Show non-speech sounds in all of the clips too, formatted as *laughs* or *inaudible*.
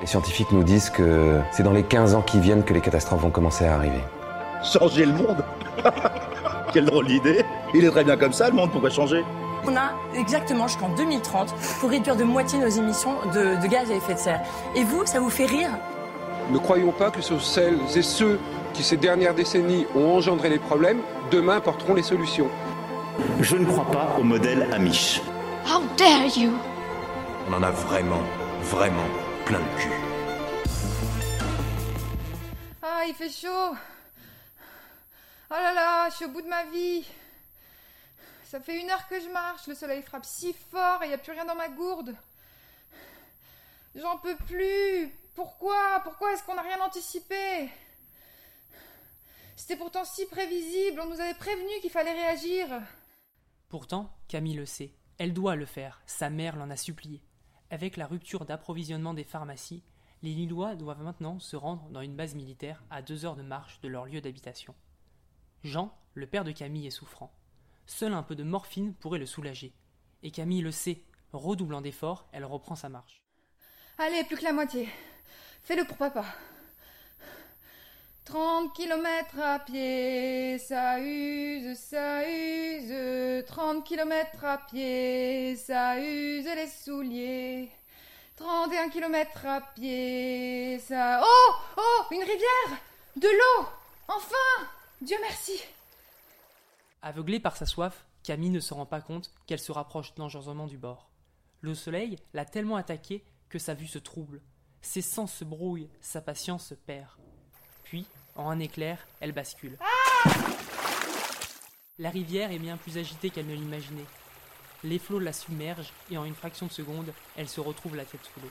Les scientifiques nous disent que c'est dans les 15 ans qui viennent que les catastrophes vont commencer à arriver. Changer le monde *laughs* Quelle drôle d'idée Il est très bien comme ça, le monde, pourquoi changer on a exactement jusqu'en 2030 pour réduire de moitié nos émissions de, de, gaz à effet de serre. Et vous, ça vous fait rire? Ne croyons pas que ce sont celles et ceux qui, ces dernières décennies, ont engendré les problèmes, demain porteront les solutions. Je ne crois pas au modèle Amish. How dare you? On en a vraiment, vraiment plein le cul. Ah, il fait chaud. Oh là là, je suis au bout de ma vie. Ça fait une heure que je marche, le soleil frappe si fort et il n'y a plus rien dans ma gourde. J'en peux plus. Pourquoi? Pourquoi est-ce qu'on n'a rien anticipé? C'était pourtant si prévisible, on nous avait prévenu qu'il fallait réagir. Pourtant, Camille le sait. Elle doit le faire. Sa mère l'en a supplié. Avec la rupture d'approvisionnement des pharmacies, les Lillois doivent maintenant se rendre dans une base militaire à deux heures de marche de leur lieu d'habitation. Jean, le père de Camille, est souffrant. Seul un peu de morphine pourrait le soulager. Et Camille le sait. Redoublant d'efforts, elle reprend sa marche. Allez, plus que la moitié. Fais-le pour papa. 30 kilomètres à pied, ça use, ça use. 30 kilomètres à pied, ça use les souliers. 31 kilomètres à pied, ça. Oh Oh Une rivière De l'eau Enfin Dieu merci Aveuglée par sa soif, Camille ne se rend pas compte qu'elle se rapproche dangereusement du bord. Le soleil l'a tellement attaquée que sa vue se trouble. Ses sens se brouillent, sa patience se perd. En un éclair, elle bascule. la rivière est bien plus agitée qu'elle ne l'imaginait. Les flots la submergent et en une fraction de seconde, elle se retrouve la tête sous l'eau.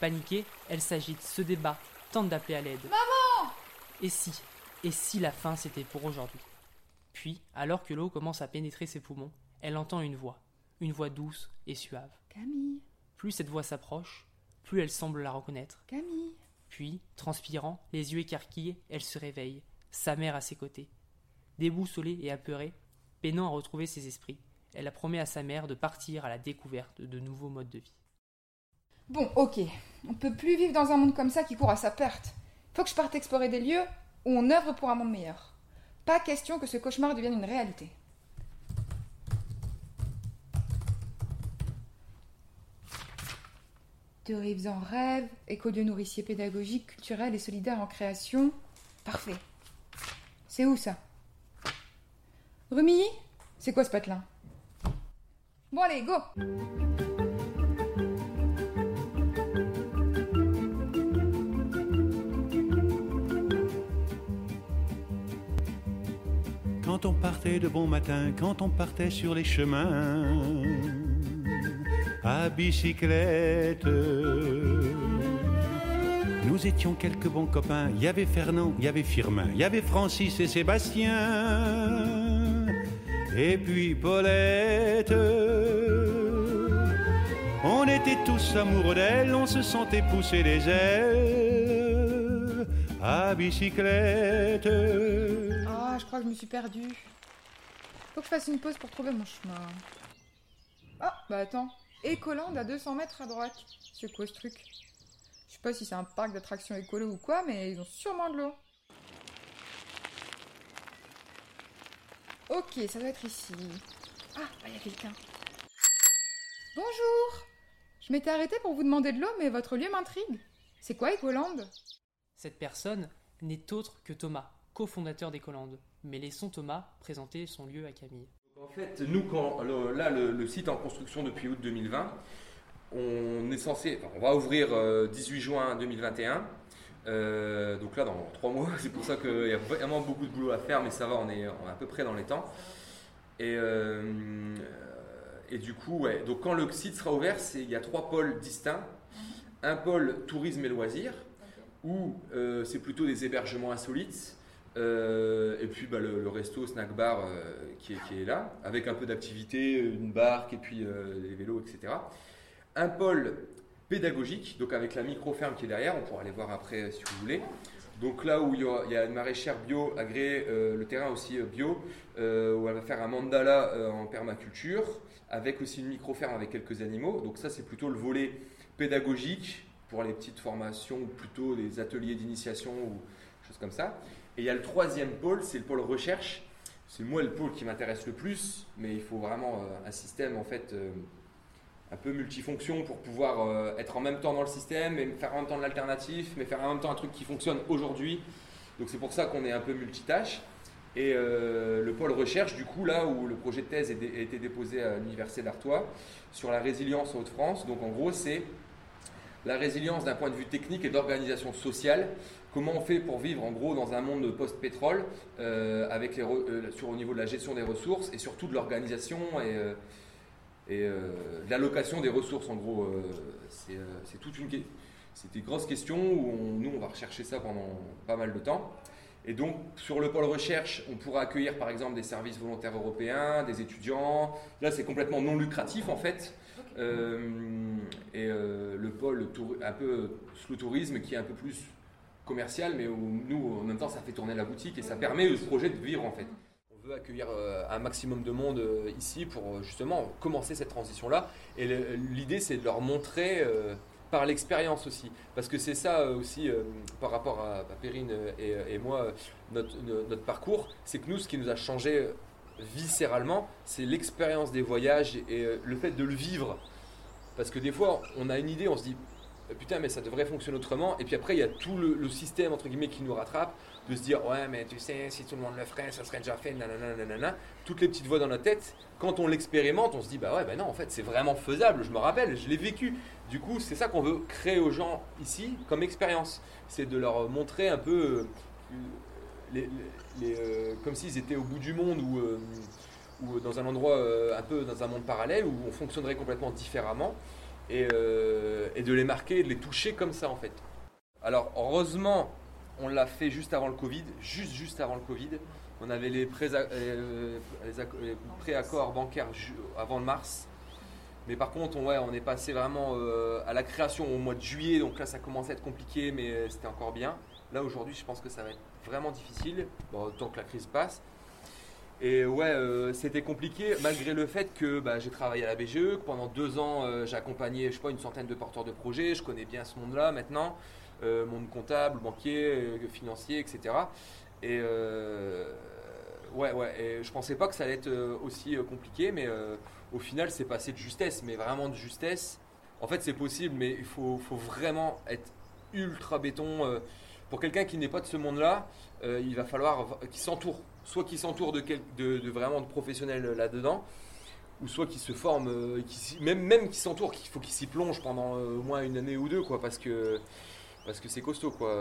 Paniquée, elle s'agite, se débat, tente d'appeler à l'aide. Maman Et si Et si la fin c'était pour aujourd'hui? Puis, alors que l'eau commence à pénétrer ses poumons, elle entend une voix, une voix douce et suave. Camille. Plus cette voix s'approche, plus elle semble la reconnaître. Camille. Puis, transpirant, les yeux écarquillés, elle se réveille, sa mère à ses côtés. Déboussolée et apeurée, peinant à retrouver ses esprits, elle a promis à sa mère de partir à la découverte de nouveaux modes de vie. Bon, ok, on peut plus vivre dans un monde comme ça qui court à sa perte. Faut que je parte explorer des lieux où on œuvre pour un monde meilleur. Pas question que ce cauchemar devienne une réalité. De rives en rêve, éco de nourricier pédagogique, culturel et solidaire en création. Parfait. C'est où ça? Rumi C'est quoi ce patelin? Bon allez, go quand on partait de bon matin, quand on partait sur les chemins à bicyclette. Nous étions quelques bons copains. Il y avait Fernand, il y avait Firmin, il y avait Francis et Sébastien. Et puis Paulette. On était tous amoureux d'elle, on se sentait pousser les ailes à bicyclette je crois que je me suis perdue. Faut que je fasse une pause pour trouver mon chemin. Ah, bah attends. Écolande à 200 mètres à droite. C'est quoi ce truc? Je sais pas si c'est un parc d'attractions écolo ou quoi, mais ils ont sûrement de l'eau. Ok, ça doit être ici. Ah, bah il y a quelqu'un. Bonjour Je m'étais arrêtée pour vous demander de l'eau, mais votre lieu m'intrigue. C'est quoi Écolande Cette personne n'est autre que Thomas, cofondateur d'Écolande mais laissons Thomas présenter son lieu à Camille. En fait, nous, quand, là, le, site est en construction depuis août 2020. On est censé, on va ouvrir 18 euh, juin 2021. Euh, donc là, dans trois mois, *laughs* c'est pour ça qu'il y a vraiment beaucoup de boulot à faire, mais ça va, on est, à peu près dans les temps. Et, euh, et du coup, ouais, donc quand le site sera ouvert, il y a trois pôles distincts. Un pôle tourisme et loisirs, où c'est plutôt des hébergements insolites euh, et puis bah, le, resto snack bar euh, qui, est, là, avec un peu d'activité, une barque et puis euh, des vélos, etc. Un pôle pédagogique, donc avec la micro-ferme qui est derrière, on pourra aller voir après si vous voulez. Donc là où il y, a, une maraîchère bio agréée, le terrain aussi bio, où elle va faire un mandala en permaculture, avec aussi une micro-ferme avec quelques animaux. Donc ça c'est plutôt le volet pédagogique, pour les petites formations ou plutôt des ateliers d'initiation ou choses comme ça. Et il y a le troisième pôle, c'est le pôle recherche. C'est moi le pôle qui m'intéresse le plus, mais il faut vraiment euh, un système en fait euh, un peu multifonction pour pouvoir euh, être en même temps dans le système et faire en même temps de l'alternatif, mais faire en même temps un truc qui fonctionne aujourd'hui. Donc c'est pour ça qu'on est un peu multitâche. Et le pôle recherche, du coup, là où le projet de thèse a été déposé à l'Université d'Artois sur la résilience en Haute-France. Donc en gros, c'est la résilience d'un point de vue technique et d'organisation sociale. Comment on fait pour vivre en gros dans un monde post-pétrole euh, avec les euh, sur, au niveau de la gestion des ressources et surtout de l'organisation et, euh, et de l'allocation des ressources en gros. c'est toute une, une grosse question où nous on va rechercher ça pendant pas mal de temps. Et donc, sur le pôle recherche, on pourra accueillir par exemple des services volontaires européens, des étudiants. Là, c'est complètement non lucratif en fait. Et le pôle un peu slow tourisme qui est un peu plus commercial, mais où nous, en même temps, ça fait tourner la boutique et ça permet au projet de vivre en fait. On veut accueillir euh, un maximum de monde ici pour justement commencer cette transition-là. Et l'idée, c'est de leur montrer par l'expérience aussi. Parce que c'est ça aussi, par rapport à, Perrine et, moi, notre, notre parcours, c'est que nous, ce qui nous a changé viscéralement, c'est l'expérience des voyages et euh, le fait de le vivre. Parce que des fois, on a une idée, on se dit euh, putain, mais ça devrait fonctionner autrement. Et puis après, il y a tout le, système entre guillemets qui nous rattrape, de se dire ouais, mais tu sais, si tout le monde le ferait, ça serait déjà fait, nanana, nanana. Toutes les petites voix dans notre tête. Quand on l'expérimente, on se dit bah ouais, bah non, en fait, c'est vraiment faisable. Je me rappelle, je l'ai vécu. Du coup, c'est ça qu'on veut créer aux gens ici comme expérience. C'est de leur montrer un peu euh, les, euh, comme s'ils étaient au bout du monde ou, euh, dans un endroit euh, un peu dans un monde parallèle où on fonctionnerait complètement différemment et, et de les marquer, de les toucher comme ça en fait. Alors heureusement, on l'a fait juste avant le Covid, juste juste avant le Covid. On avait les préaccords bancaires avant le mars. Mais par contre, on, ouais, on est passé vraiment à la création au mois de juillet, donc là ça commence à être compliqué, mais c'était encore bien. Là aujourd'hui, je pense que ça va être vraiment difficile, tant que la crise passe. Et ouais, euh, c'était compliqué malgré le fait que bah, j'ai travaillé à la BGE, que pendant deux ans euh, j'ai accompagné je sais pas, une centaine de porteurs de projets, je connais bien ce monde-là maintenant, euh, monde comptable, banquier, financier, etc. Et ouais, ouais, et je pensais pas que ça allait être aussi compliqué, mais au final c'est passé de justesse, mais vraiment de justesse. En fait c'est possible, mais il faut, vraiment être ultra béton pour quelqu'un qui n'est pas de ce monde-là, euh, il va falloir qu'il s'entoure. Soit qu'il s'entoure de, vraiment de professionnels là-dedans, ou soit qu'il se forme, euh, même, même qu'il s'entoure, qu'il faut qu'il s'y plonge pendant euh, au moins une année ou deux, quoi, parce que parce que c'est costaud, quoi.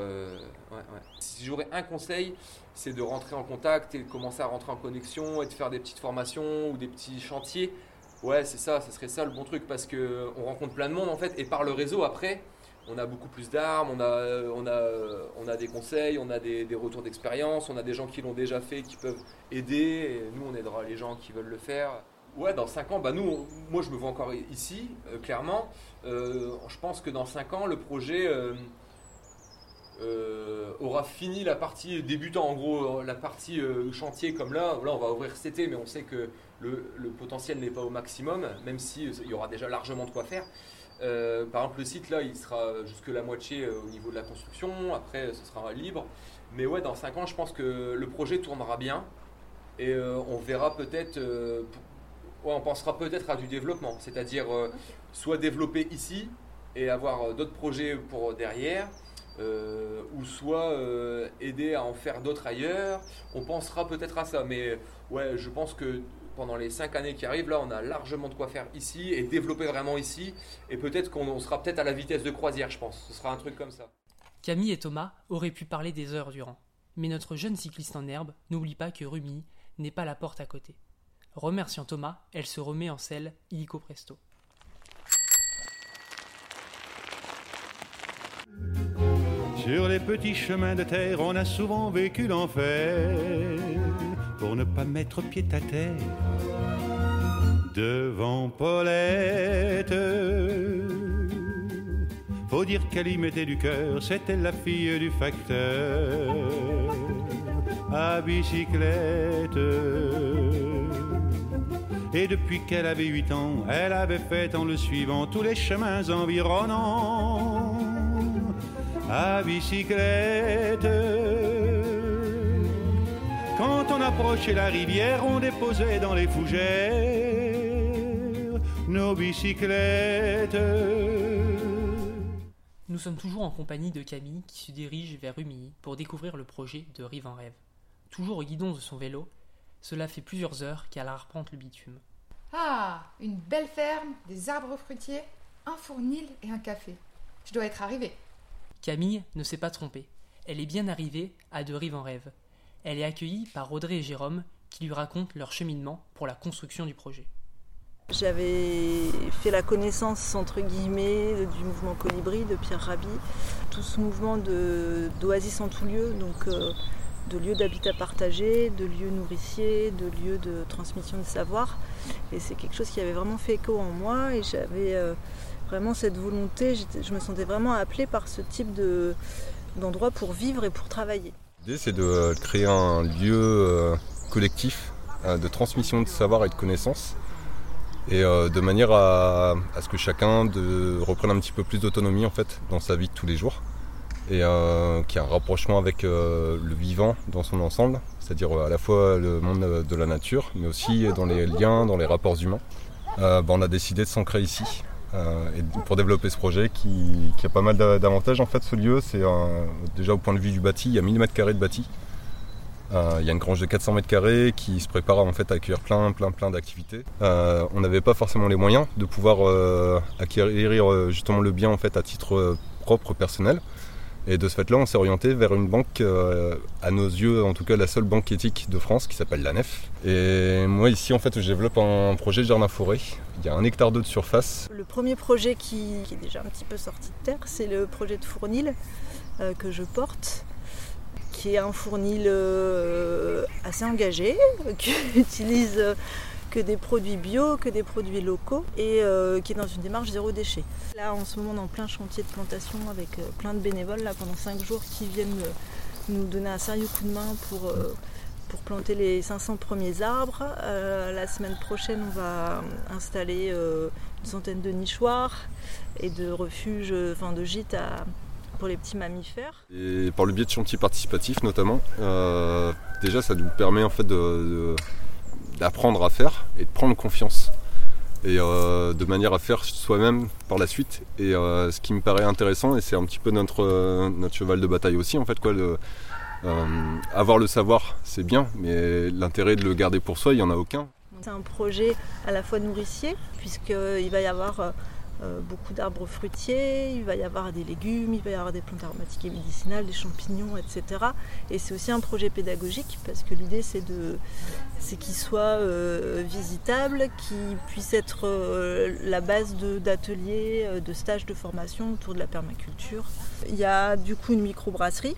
Si j'aurais un conseil, c'est de rentrer en contact et de commencer à rentrer en connexion et de faire des petites formations ou des petits chantiers. Ouais, c'est ça, ce serait ça le bon truc, parce que on rencontre plein de monde en fait, et par le réseau après on a beaucoup plus d'armes, on a, on, a, on a des conseils, on a des, retours d'expérience, on a des gens qui l'ont déjà fait, qui peuvent aider, nous on aidera les gens qui veulent le faire. Ouais, dans 5 ans, bah nous, moi je me vois encore ici, euh, clairement. Euh, je pense que dans 5 ans, le projet euh, aura fini la partie débutant, en gros, la partie chantier comme là. Là, on va ouvrir cet été, mais on sait que le, potentiel n'est pas au maximum, même s'il il y aura déjà largement de quoi faire. Euh, par exemple, le site là, il sera jusque la moitié euh, au niveau de la construction. Après, ce sera libre. Mais ouais, dans 5 ans, je pense que le projet tournera bien et euh, on verra peut-être. on pensera peut-être à du développement, c'est-à-dire soit développer ici et avoir d'autres projets pour derrière, ou soit aider à en faire d'autres ailleurs. On pensera peut-être à ça, mais ouais, je pense que pendant les cinq années qui arrivent, là, on a largement de quoi faire ici et développer vraiment ici. Et peut-être qu'on sera peut-être à la vitesse de croisière, je pense. Ce sera un truc comme ça. Camille et Thomas auraient pu parler des heures durant. Mais notre jeune cycliste en herbe n'oublie pas que Rumi n'est pas la porte à côté. Remerciant Thomas, elle se remet en selle illico presto. Sur les petits chemins de terre, on a souvent vécu l'enfer pour ne pas mettre pied à terre devant Paulette. Faut dire qu'elle y mettait du cœur, c'était la fille du facteur à bicyclette. Et depuis qu'elle avait huit ans, elle avait fait en le suivant tous les chemins environnants à bicyclette. Quand on approchait la rivière, on déposait dans les fougères nos bicyclettes. Nous sommes toujours en compagnie de Camille qui se dirige vers Rumilly pour découvrir le projet de Rive en Rêve. Toujours au guidon de son vélo, cela fait plusieurs heures qu'elle arpente le bitume. Ah, une belle ferme, des arbres fruitiers, un fournil et un café. Je dois être arrivée. Camille ne s'est pas trompée. Elle est bien arrivée à De Rive en Rêve. Elle est accueillie par Audrey et Jérôme qui lui racontent leur cheminement pour la construction du projet. J'avais fait la connaissance, entre guillemets, du mouvement Colibri de Pierre Rabhi, tout ce mouvement d'oasis en tout lieu, donc euh, de lieux d'habitat partagé, de lieux nourriciers, de lieux de transmission de savoir. Et c'est quelque chose qui avait vraiment fait écho en moi et j'avais euh, vraiment cette volonté, je me sentais vraiment appelée par ce type d'endroit pour vivre et pour travailler. L'idée c'est de créer un lieu euh, collectif de transmission de savoir et de connaissances. Et euh, de manière à, ce que chacun reprenne un petit peu plus d'autonomie en fait dans sa vie de tous les jours. Et euh, qu'il y ait un rapprochement avec euh, le vivant dans son ensemble, c'est-à-dire à la fois le monde de la nature, mais aussi dans les liens, dans les rapports humains. Bah, on a décidé de s'ancrer ici et pour développer ce projet qui, a pas mal d'avantages en fait ce lieu, c'est déjà au point de vue du bâti, il y a 1000 mètres carrés de bâti euh, il y a une grange de 400 mètres carrés qui se prépare en fait à accueillir plein, plein, plein d'activités. Euh, on n'avait pas forcément les moyens de pouvoir euh, acquérir justement le bien en fait à titre propre personnel. Et de ce fait-là, on s'est orienté vers une banque, à nos yeux, en tout cas la seule banque éthique de France, qui s'appelle la Nef. Et moi ici, en fait, je développe un projet de jardin forêt. Il y a un hectare d'eau de surface. Le premier projet qui, est déjà un petit peu sorti de terre, c'est le projet de Fournil que je porte qui est un fournil euh, assez engagé, *laughs* qui utilise euh, que des produits bio, que des produits locaux et euh, qui est dans une démarche zéro déchet. Là en ce moment on est en plein chantier de plantation avec plein de bénévoles là pendant 5 jours qui viennent nous donner un sérieux coup de main pour, pour planter les 500 premiers arbres. la semaine prochaine on va installer une centaine de nichoirs et de refuges, enfin de gîtes pour les petits mammifères. Et par le biais de chantiers participatifs notamment, euh, déjà ça nous permet en fait d'apprendre à faire et de prendre confiance. Et euh, de manière à faire soi-même par la suite. Et euh, ce qui me paraît intéressant, et c'est un petit peu notre, notre cheval de bataille aussi, en fait, quoi, avoir le savoir, c'est bien, mais l'intérêt de le garder pour soi, il n'y en a aucun. C'est un projet à la fois nourricier, puisqu'il va y avoir euh, beaucoup d'arbres fruitiers, il va y avoir des légumes, il va y avoir des plantes aromatiques et médicinales, des champignons, etc. Et c'est aussi un projet pédagogique parce que l'idée c'est de c'est qu'il soit euh, visitable, qu'il puisse être euh, la base d'ateliers, de, stages de formation autour de la permaculture. Il y a du coup une microbrasserie.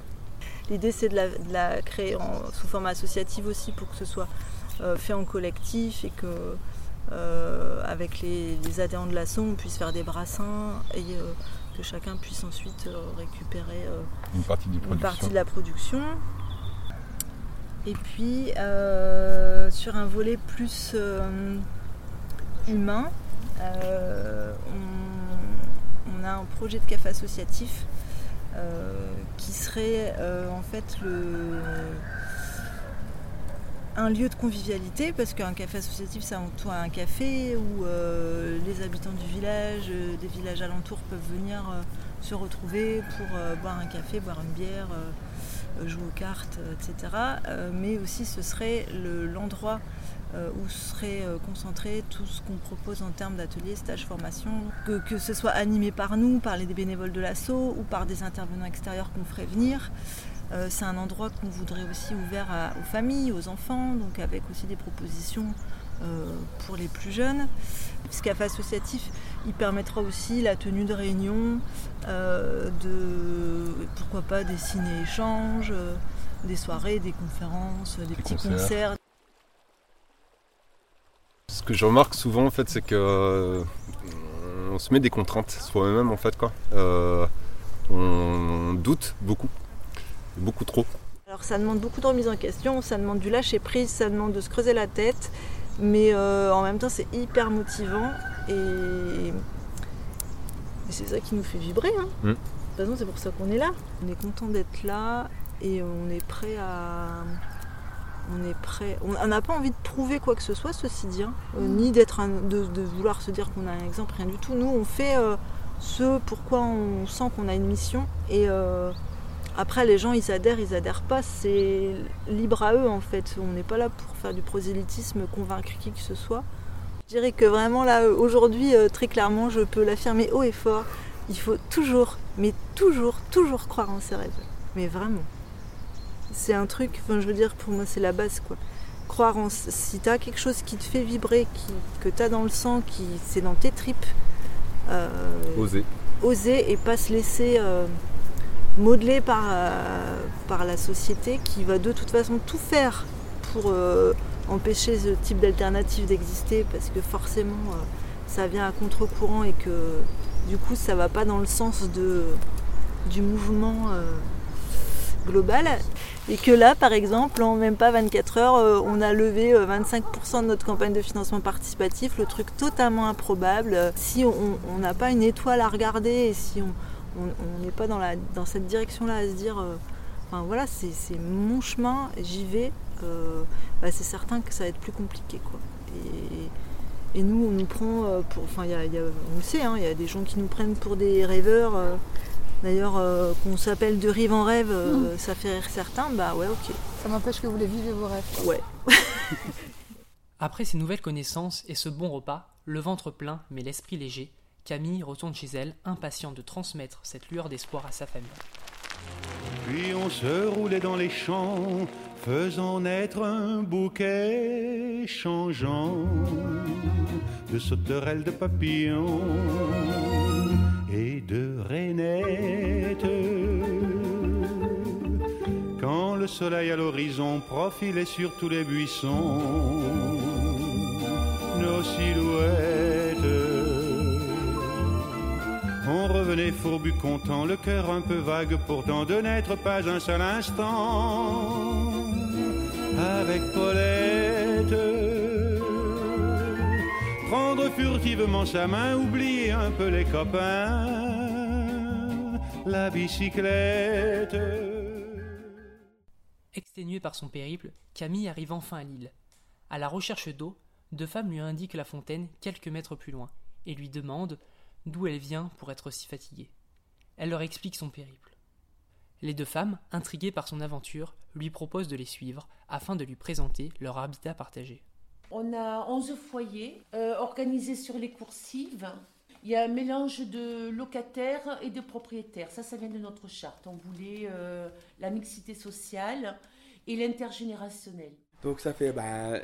L'idée c'est de, la, créer sous forme associative aussi pour que ce soit fait en collectif et que euh, avec les, adhérents de l'assaut, on puisse faire des brassins et euh, que chacun puisse ensuite euh, récupérer une, partie de la production. Et puis sur un volet plus humain, on, a un projet de café associatif qui serait en fait le un lieu de convivialité parce qu'un café associatif c'est tout un café où euh, les habitants du village, euh, des villages alentours peuvent venir euh, se retrouver pour boire un café, boire une bière, jouer aux cartes, etc. mais aussi ce serait l'endroit où serait concentré tout ce qu'on propose en termes d'ateliers, stages, formations, que, que, ce soit animé par nous, par les bénévoles de l'assaut ou par des intervenants extérieurs qu'on ferait venir. Euh, c'est un endroit qu'on voudrait aussi ouvert aux familles, aux enfants, donc avec aussi des propositions euh, pour les plus jeunes. Ce associatif, il permettra aussi la tenue de réunions, euh, de pourquoi pas des ciné-échanges, des soirées, des conférences, des, petits concerts. Ce que je remarque souvent en fait, c'est que on se met des contraintes soi-même en fait quoi. on doute beaucoup beaucoup trop. Alors ça demande beaucoup de remise en question, ça demande du lâcher prise, ça demande de se creuser la tête, mais euh, en même temps c'est hyper motivant et, c'est ça qui nous fait vibrer. Hein. Mm. toute façon, c'est pour ça qu'on est là. On est content d'être là et on est prêt à. On est prêt. On n'a pas envie de prouver quoi que ce soit, ceci dit, hein. Euh, ni d'être un- de, de vouloir se dire qu'on a un exemple, rien du tout. Nous, on fait euh, ce pourquoi on sent qu'on a une mission et. Après, les gens, ils adhèrent, ils adhèrent pas, c'est libre à eux en fait. On n'est pas là pour faire du prosélytisme, convaincre qui que ce soit. Je dirais que vraiment là, aujourd'hui, euh, très clairement, je peux l'affirmer haut et fort, il faut toujours, mais toujours, toujours croire en ses rêves. Mais vraiment. C'est un truc, enfin, je veux dire, pour moi, c'est la base quoi. Croire en. Si t'as quelque chose qui te fait vibrer, qui, que t'as dans le sang, qui c'est dans tes tripes, euh, Oser. oser et pas se laisser euh, modeler par, euh, par la société qui va de toute façon tout faire pour euh, empêcher ce type d'alternative d'exister parce que forcément euh, ça vient à contre-courant et que du coup ça va pas dans le sens de, du mouvement global. Et que là par exemple en même pas 24 heures on a levé euh, 25% de notre campagne de financement participatif le truc totalement improbable. Si on n'a pas une étoile à regarder et si on on n'est pas dans, la, dans cette direction là à se dire euh, enfin voilà c'est c'est mon chemin j'y vais euh, bah, c'est certain que ça va être plus compliqué quoi et, et nous on nous prend euh, pour enfin il y a- y a- on le sait hein, il y a des gens qui nous prennent pour des rêveurs euh, D'ailleurs, euh, qu'on s'appelle de rive en rêve, euh, ça fait rire certains, bah ouais, ok. Ça m'empêche que vous les vivez vos rêves. Ouais. *laughs* Après ces nouvelles connaissances et ce bon repas, le ventre plein mais l'esprit léger, Camille retourne chez elle, impatiente de transmettre cette lueur d'espoir à sa famille. Puis on se roulait dans les champs, faisant naître un bouquet changeant de sauterelles, de papillons et de rainettes. Quand le soleil à l'horizon profilait sur tous les buissons, nos silhouettes. Revenait fourbu content, le cœur un peu vague pourtant de n'être pas un seul instant avec Paulette. Prendre furtivement sa main, oublier un peu les copains, la bicyclette. Exténuée par son périple, Camille arrive enfin à l'île. À la recherche d'eau, deux femmes lui indiquent la fontaine quelques mètres plus loin et lui demandent d'où elle vient pour être si fatiguée. Elle leur explique son périple. Les deux femmes, intriguées par son aventure, lui proposent de les suivre afin de lui présenter leur habitat partagé. On a 11 foyers euh, organisés sur les coursives. Il y a un mélange de locataires et de propriétaires. Ça, ça vient de notre charte. On voulait euh, la mixité sociale et l'intergénérationnel. Donc ça fait, bah,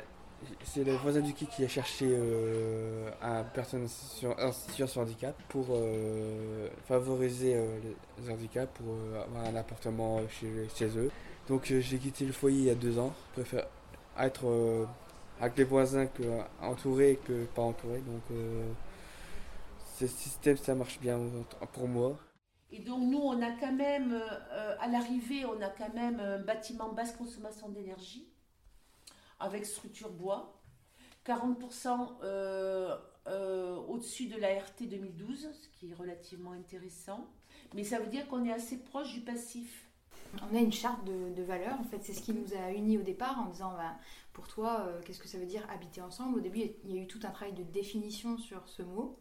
c'est le voisin du qui qui a cherché euh, un personne sur, en situation de handicap pour euh, favoriser euh, les handicaps, pour euh, avoir un appartement chez, chez eux. Donc j'ai quitté le foyer il y a deux ans. Je préfère être avec les voisins que entouré que pas entouré. Donc ce système ça marche bien pour moi. Et donc nous, on a quand même, à l'arrivée, on a quand même un bâtiment basse consommation d'énergie avec structure bois, 40% euh, euh, au-dessus de la RT 2012, ce qui est relativement intéressant. Mais ça veut dire qu'on est assez proche du passif. On a une charte de, de valeurs, en fait, c'est ce qui nous a unis au départ en disant bah, pour toi, euh, qu'est-ce que ça veut dire habiter ensemble? Au début, il y a eu tout un travail de définition sur ce mot.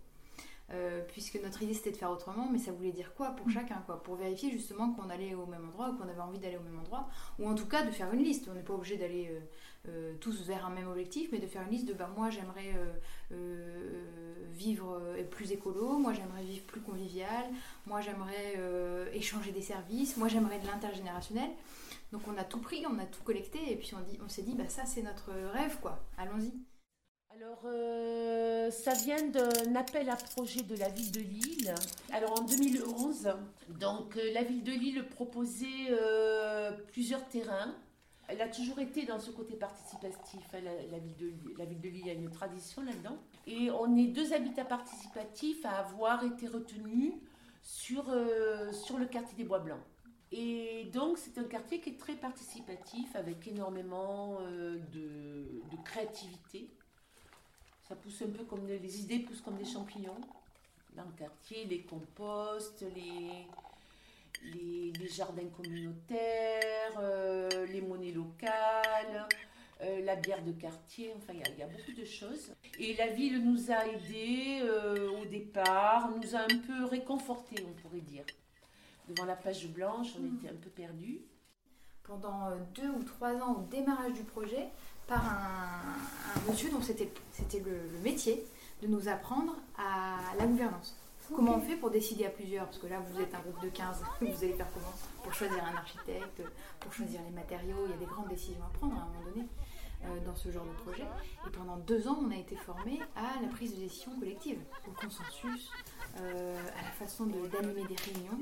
Puisque notre idée c'était de faire autrement, mais ça voulait dire quoi pour chacun Pour vérifier justement qu'on allait au même endroit qu'on avait envie d'aller au même endroit, ou en tout cas de faire une liste. On n'est pas obligé d'aller euh, tous vers un même objectif, mais de faire une liste de bah, moi j'aimerais euh, euh, vivre plus écolo, moi j'aimerais vivre plus convivial, moi j'aimerais échanger des services, moi j'aimerais de l'intergénérationnel. Donc on a tout pris, on a tout collecté, et puis on, dit, on s'est dit bah ça c'est notre rêve quoi, allons-y. Alors, ça vient d'un appel à projet de la ville de Lille. Alors, en 2011, donc, la ville de Lille proposait plusieurs terrains. Elle a toujours été dans ce côté participatif. hein, La, ville de, la ville de Lille a une tradition là-dedans. Et on est deux habitats participatifs à avoir été retenus sur, euh, sur le quartier des Bois Blancs. Et donc, c'est un quartier qui est très participatif, avec énormément euh, de, de créativité. Ça pousse un peu comme des- les idées poussent comme des champignons dans le quartier, les composts, les les jardins communautaires, euh, les monnaies locales, euh, la bière de quartier, enfin il y a- beaucoup de choses. Et la ville nous a aidés euh, au départ, nous a un peu réconfortés, on pourrait dire. Devant la page blanche, on était un peu perdus. pendant deux ou trois ans au démarrage du projet par un, monsieur dont c'était le métier de nous apprendre à la gouvernance. Comment on fait pour décider à plusieurs Parce que là, vous êtes un groupe de 15, *laughs* vous allez faire comment Pour choisir un architecte, pour choisir les matériaux, il y a des grandes décisions à prendre à un moment donné euh, dans ce genre de projet. Et pendant deux ans, on a été formé à la prise de décision collective, au consensus, euh, à la façon de- d'animer des réunions,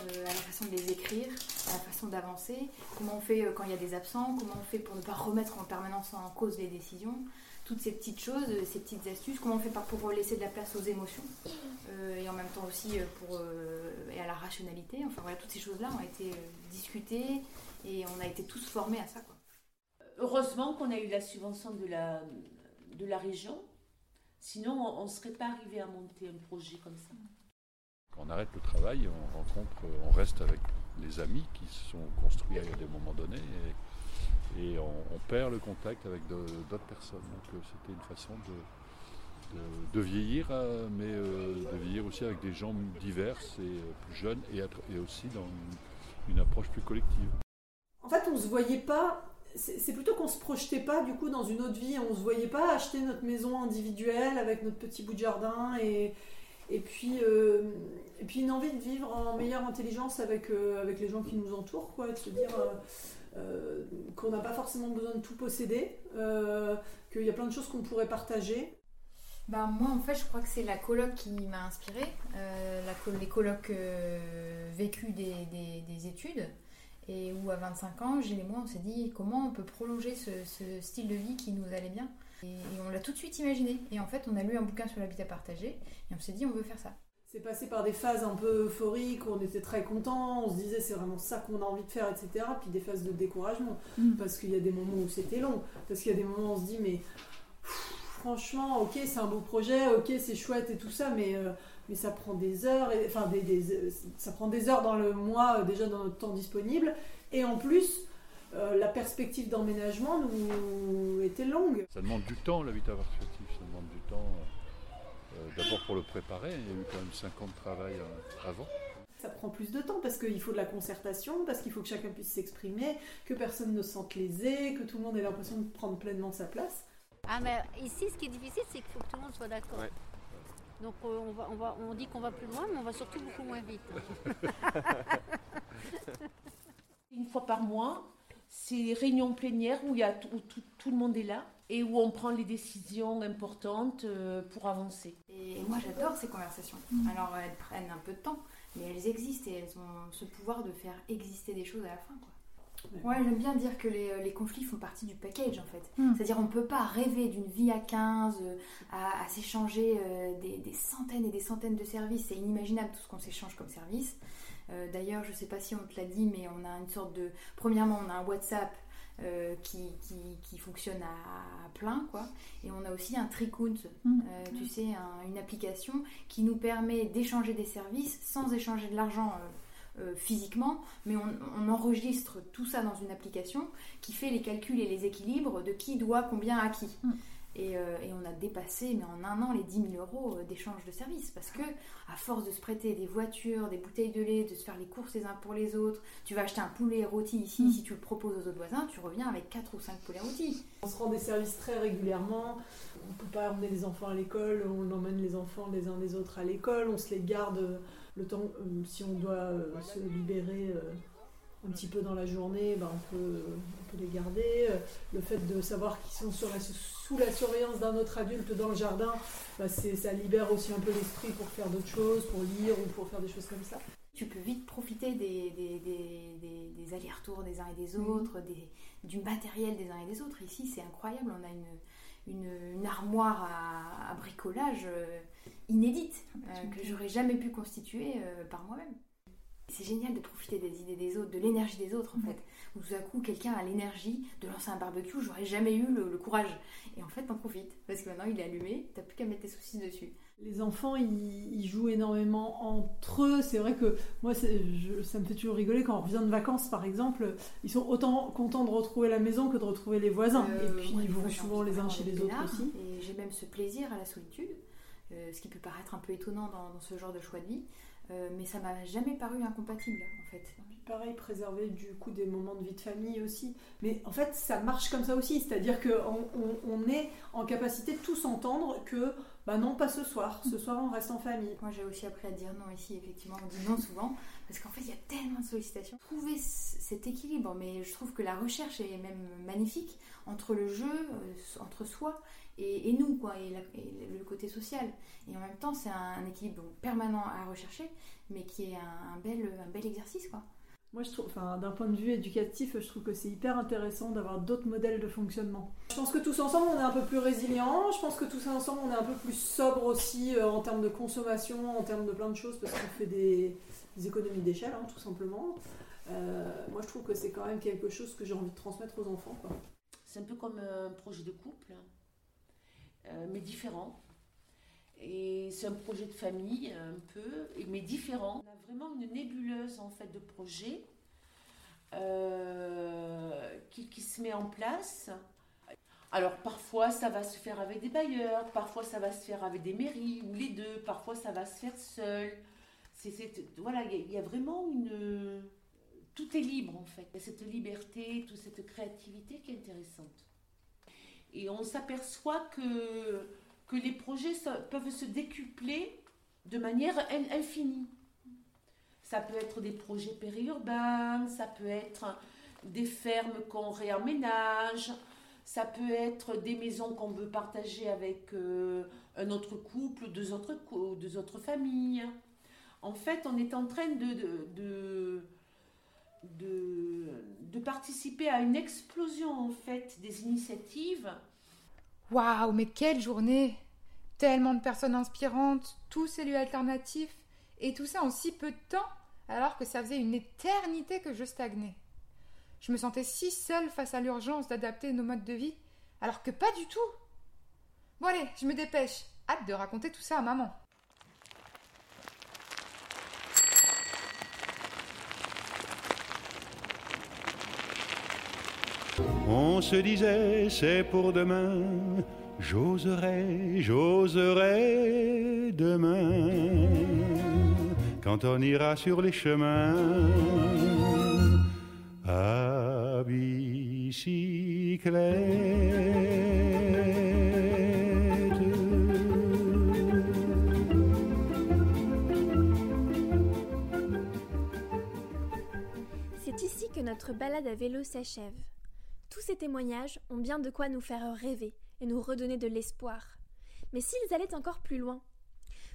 euh, à la façon de les écrire, à la façon d'avancer, comment on fait quand il y a des absents, comment on fait pour ne pas remettre en permanence en cause les décisions, toutes ces petites choses, euh, ces petites astuces, comment on fait pour laisser de la place aux émotions euh, et en même temps aussi euh, pour, euh, et à la rationalité. Enfin voilà, toutes ces choses-là ont été discutées et on a été tous formés à ça. Quoi. Heureusement qu'on a eu la subvention de la, de la région, sinon on ne serait pas arrivé à monter un projet comme ça. Quand on arrête le travail, on rencontre, on reste avec les amis qui se sont construits à des moments donnés et, et on, perd le contact avec d'autres personnes. Donc euh, c'était une façon de, vieillir, euh, mais euh, de vieillir aussi avec des gens divers et plus jeunes et, aussi dans une, approche plus collective. En fait, on se voyait pas. C'est plutôt qu'on se projetait pas du coup dans une autre vie. On se voyait pas acheter notre maison individuelle avec notre petit bout de jardin et, puis et puis une envie de vivre en meilleure intelligence avec avec les gens qui nous entourent, quoi. De se dire euh, qu'on n'a pas forcément besoin de tout posséder, euh, qu'il y a plein de choses qu'on pourrait partager. Bah, moi, en fait, je crois que c'est la coloc qui m'a inspirée, euh, les euh, vécus des, des- des études, et où à 25 ans, Gilles et moi, on s'est dit comment on peut prolonger ce, ce style de vie qui nous allait bien? Et, et on l'a tout de suite imaginé. Et en fait, on a lu un bouquin sur l'habitat partagé, et on s'est dit on veut faire ça. C'est passé par des phases un peu euphoriques où on était très content, on se disait c'est vraiment ça qu'on a envie de faire, etc. Puis des phases de découragement, parce qu'il y a des moments où c'était long, parce qu'il y a des moments où on se dit mais pff, franchement, ok, c'est un beau projet, ok, c'est chouette et tout ça, mais, euh, mais ça prend des heures, et, enfin des, des- ça prend des heures dans le mois euh, déjà dans notre temps disponible, et en plus euh, la perspective d'emménagement nous était longue. Ça demande du temps l'habitat participatif, ça demande du temps euh, d'abord pour le préparer, il y a eu quand même 5 ans de travail euh, avant. Ça prend plus de temps parce qu'il faut de la concertation, parce qu'il faut que chacun puisse s'exprimer, que personne ne se sente lésé, que tout le monde ait l'impression de prendre pleinement sa place. Ah, mais ici, ce qui est difficile, c'est qu'il faut que tout le monde soit d'accord. Donc euh, on, va, on, va, on dit qu'on va plus loin, mais on va surtout beaucoup moins vite. *laughs* Une fois par mois, c'est les réunions plénières où, il y a tout, où tout- tout le monde est là et où on prend les décisions importantes euh, pour avancer. Et moi, j'adore ces conversations. Alors, elles prennent un peu de temps, mais elles existent et elles ont ce pouvoir de faire exister des choses à la fin. Quoi. Ouais, j'aime bien dire que les, les conflits font partie du package en fait. Mm. C'est-à-dire on ne peut pas rêver d'une vie à 15, euh, à, à s'échanger euh, des, des centaines et des centaines de services. C'est inimaginable tout ce qu'on s'échange comme service. Euh, D'ailleurs, je ne sais pas si on te l'a dit, mais on a une sorte de... Premièrement, on a un WhatsApp euh, qui, qui, qui fonctionne à, à plein, quoi. Et on a aussi un Tricount, Mm. euh, tu sais, un- une application qui nous permet d'échanger des services sans échanger de l'argent euh, euh, physiquement, mais on, on enregistre tout ça dans une application qui fait les calculs et les équilibres de qui doit combien à qui. Et, euh, et on a dépassé, mais en un an, les 10 000 euros euh, d'échange de services. Parce que, à force de se prêter des voitures, des bouteilles de lait, de se faire les courses les uns pour les autres, tu vas acheter un poulet rôti ici, si tu le proposes aux autres voisins, tu reviens avec 4 ou 5 poulets rôtis. On se rend des services très régulièrement. On ne peut pas emmener les enfants à l'école, on emmène les enfants les uns des autres à l'école, on se les garde euh, le temps, euh, si on doit euh, se libérer un petit peu dans la journée, ben, on, peut, on peut les garder. Euh, Le fait de savoir qu'ils sont sur la- sous la surveillance d'un autre adulte dans le jardin, ben, ça libère aussi un peu l'esprit pour faire d'autres choses, pour lire ou pour faire des choses comme ça. Tu peux vite profiter des, des, des- des- des allers-retours des uns et des autres, du matériel des uns et des autres. Ici, c'est incroyable. On a une, une, une armoire à, à bricolage euh, inédite euh, que j'aurais jamais pu constituer euh, par moi-même. C'est génial de profiter des idées des autres, de l'énergie des autres en fait. Où tout à coup quelqu'un a l'énergie de lancer un barbecue, j'aurais jamais eu le, le courage. Et en fait t'en profites, parce que maintenant il est allumé, t'as plus qu'à mettre tes saucisses dessus. Les enfants, ils, ils jouent énormément entre eux. C'est vrai que moi, je- ça me fait toujours rigoler quand on revient de vacances, par exemple. Ils sont autant contents de retrouver la maison que de retrouver les voisins. Euh, et puis, ils vont souvent les uns chez les autres aussi. Et j'ai même ce plaisir à la solitude, euh, ce qui peut paraître un peu étonnant dans, dans ce genre de choix de vie. Euh, mais ça m'a jamais paru incompatible en fait. Puis pareil, préserver du coup des moments de vie de famille aussi. Mais en fait, ça marche comme ça aussi. C'est-à-dire qu'on on, on est en capacité de tous entendre que, bah non, pas ce soir. Ce soir, on reste en famille. Moi, j'ai aussi appris à dire non ici, effectivement. On dit non souvent parce qu'en fait, il y a tellement de sollicitations. Trouver cet équilibre, mais je trouve que la recherche est même magnifique entre le jeu, euh, entre soi et, et nous, quoi, et, la- et le côté social. Et en même temps, c'est un, un équilibre permanent à rechercher, mais qui est un, un bel, un bel exercice, quoi. Moi, je trouve, enfin, d'un point de vue éducatif, je trouve que c'est hyper intéressant d'avoir d'autres modèles de fonctionnement. Je pense que tous ensemble, on est un peu plus résilients. Je pense que tous ensemble, on est un peu plus sobre aussi euh, en termes de consommation, en termes de plein de choses, parce qu'on fait des, des économies d'échelle, hein, tout simplement. Euh, moi, je trouve que c'est quand même quelque chose que j'ai envie de transmettre aux enfants. Quoi. C'est un peu comme un projet de couple, euh, mais différent. Et c'est un projet de famille, un peu, mais différent. On a vraiment une nébuleuse en fait de projets euh, qui, qui se met en place. Alors parfois ça va se faire avec des bailleurs, parfois ça va se faire avec des mairies, ou les deux, parfois ça va se faire seul. C'est- voilà, il y, y a vraiment une... Tout est libre en fait. Il y a cette liberté, toute cette créativité qui est intéressante. Et on s'aperçoit que, que les projets peuvent se décupler de manière in- infinie. Ça peut être des projets périurbains, ça peut être des fermes qu'on réemménage, ça peut être des maisons qu'on veut partager avec euh, un autre couple, deux autres, familles. En fait, on est en train de, de, participer à une explosion en fait des initiatives. Waouh, mais quelle journée Tellement de personnes inspirantes, tous ces lieux alternatifs, et tout ça en si peu de temps, alors que ça faisait une éternité que je stagnais. Je me sentais si seule face à l'urgence d'adapter nos modes de vie, alors que pas du tout. Bon allez, je me dépêche. Hâte de raconter tout ça à maman. On se disait c'est pour demain, j'oserai, j'oserai demain, quand on ira sur les chemins. À C'est ici que notre balade à vélo s'achève. Tous ces témoignages ont bien de quoi nous faire rêver et nous redonner de l'espoir. Mais s'ils allaient encore plus loin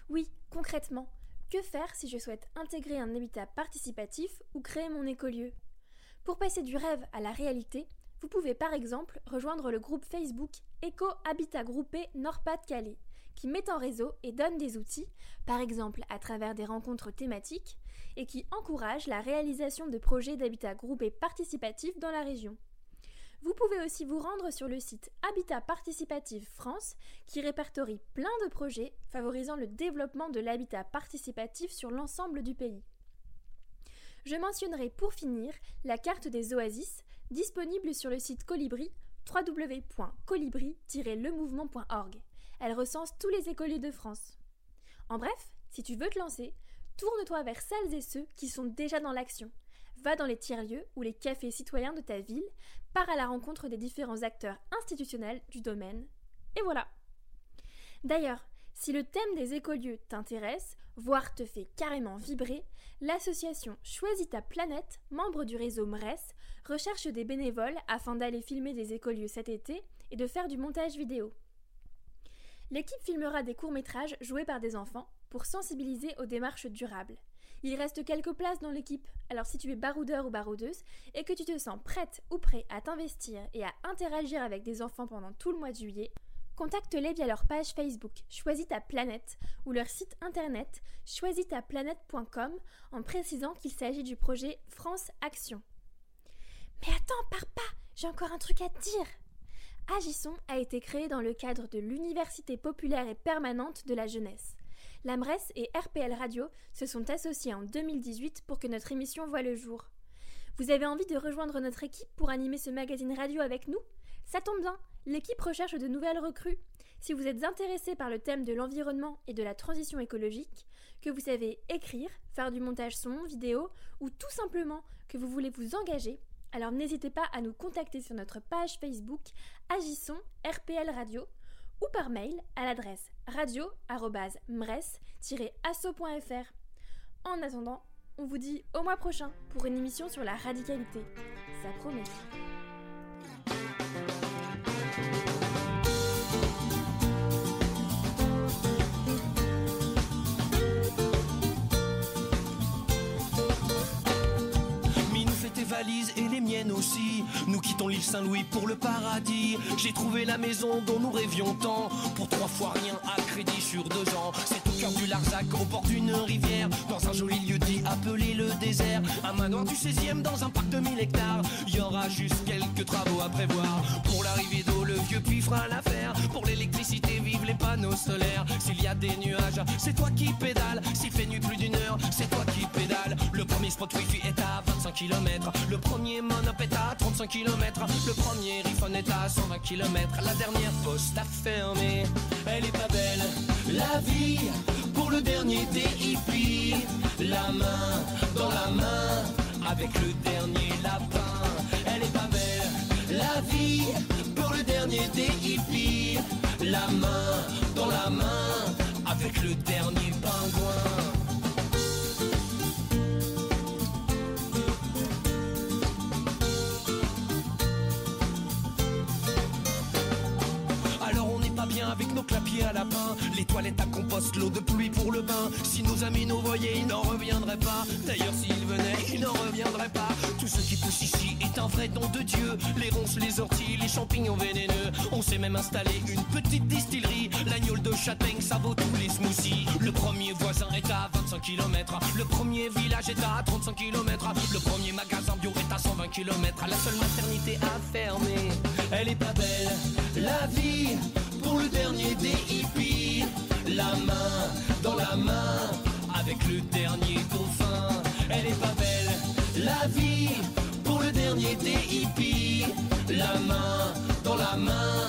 Oui, concrètement, que faire si je souhaite intégrer un habitat participatif ou créer mon écolieu? Pour passer du rêve à la réalité, vous pouvez par exemple rejoindre le groupe Facebook Éco Habitat Groupé Nord-Pas-de-Calais, qui met en réseau et donne des outils, par exemple à travers des rencontres thématiques, et qui encourage la réalisation de projets d'habitat groupé participatif dans la région. Vous pouvez aussi vous rendre sur le site Habitat Participatif France qui répertorie plein de projets favorisant le développement de l'habitat participatif sur l'ensemble du pays. Je mentionnerai pour finir la carte des oasis disponible sur le site Colibri www.colibri-lemouvement.org. Elle recense tous les écoliers de France. En bref, si tu veux te lancer, tourne-toi vers celles et ceux qui sont déjà dans l'action. Va dans les tiers-lieux ou les cafés citoyens de ta ville, pars à la rencontre des différents acteurs institutionnels du domaine, et voilà. D'ailleurs, si le thème des écolieux t'intéresse, voire te fait carrément vibrer, l'association Choisis ta planète, membre du réseau MRES, recherche des bénévoles afin d'aller filmer des écolieux cet été et de faire du montage vidéo. L'équipe filmera des courts-métrages joués par des enfants pour sensibiliser aux démarches durables. Il reste quelques places dans l'équipe, alors si tu es baroudeur ou baroudeuse et que tu te sens prête ou prêt à t'investir et à interagir avec des enfants pendant tout le mois de juillet, contacte-les via leur page Facebook Choisis ta planète ou leur site internet choisistaplanète.com en précisant qu'il s'agit du projet France Action. Mais attends, pars pas, j'ai encore un truc à te dire. Agissons a été créé dans le cadre de l'Université populaire et permanente de la jeunesse. L'AMRES et RPL Radio se sont associés en 2018 pour que notre émission voie le jour. Vous avez envie de rejoindre notre équipe pour animer ce magazine radio avec nous? Ça tombe bien, l'équipe recherche de nouvelles recrues. Si vous êtes intéressé par le thème de l'environnement et de la transition écologique, que vous savez écrire, faire du montage son, vidéo, ou tout simplement que vous voulez vous engager, alors n'hésitez pas à nous contacter sur notre page Facebook Agissons RPL Radio ou par mail à l'adresse radio-mres-asso.fr. En attendant, on vous dit au mois prochain pour une émission sur la radicalité. Ça promet. Nous quittons l'île Saint-Louis pour le paradis. J'ai trouvé la maison dont nous rêvions tant. Pour trois fois rien à crédit sur deux ans. C'est au cœur du Larzac, au bord d'une rivière. Dans un joli lieu dit appelé le désert. Un manoir du 16e dans un parc de 1000 hectares. Il y aura juste quelques travaux à prévoir. L'arrivée d'eau, le vieux puits fera l'affaire. Pour l'électricité, vive les panneaux solaires. S'il y a des nuages, c'est toi qui pédales. S'il fait nuit plus d'une heure, c'est toi qui pédales. Le premier spot wifi est à 25 km. Le premier monop est à 35 km. Le premier iPhone est à 120 km. La dernière poste a fermé. Elle est pas belle, la vie. Pour le dernier des. La main dans la main. Avec le dernier lapin. Elle est pas belle, la vie. Le dernier des. La main dans la main. Avec le dernier pingouin. Avec nos clapiers à lapin Les toilettes à compost, l'eau de pluie pour le bain. Si nos amis nous voyaient, ils n'en reviendraient pas. D'ailleurs s'ils venaient, ils n'en reviendraient pas. Tout ce qui pousse ici est un vrai don de Dieu. Les ronces, les orties, les champignons vénéneux. On s'est même installé une petite distillerie. L'agnole de châtaigne, ça vaut tous les smoothies. Le premier voisin est à 25 km Le premier village est à 35 km Le premier magasin bio est à 120 km La seule maternité a fermé Elle est pas belle, la vie pour le dernier des hippies. La main dans la main avec le dernier dauphin. Elle est pas belle, la vie pour le dernier des hippies. La main dans la main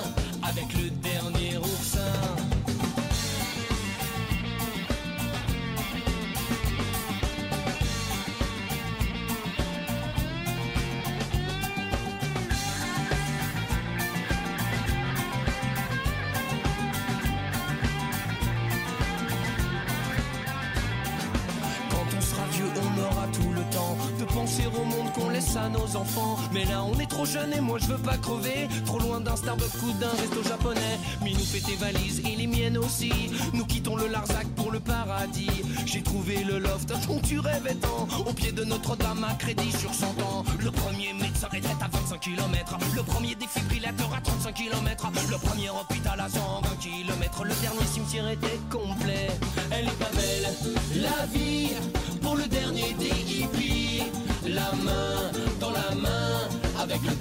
avec le dernier qu'on laisse à nos enfants. Mais là, on est trop jeune et moi je veux pas crever. Trop loin d'un Starbucks ou d'un resto japonais. Minou fait tes valises et les miennes aussi. Nous quittons le Larzac pour le paradis. J'ai trouvé le loft dont tu rêvais tant. Au pied de Notre-Dame à crédit sur 100 ans. Le premier médecin est à 25 km. Le premier défibrillateur à 35 km. Le premier hôpital à 120 km. Le dernier cimetière était complet. Elle est pas belle, la vie pour le dernier des hippies. La main dans la main avec le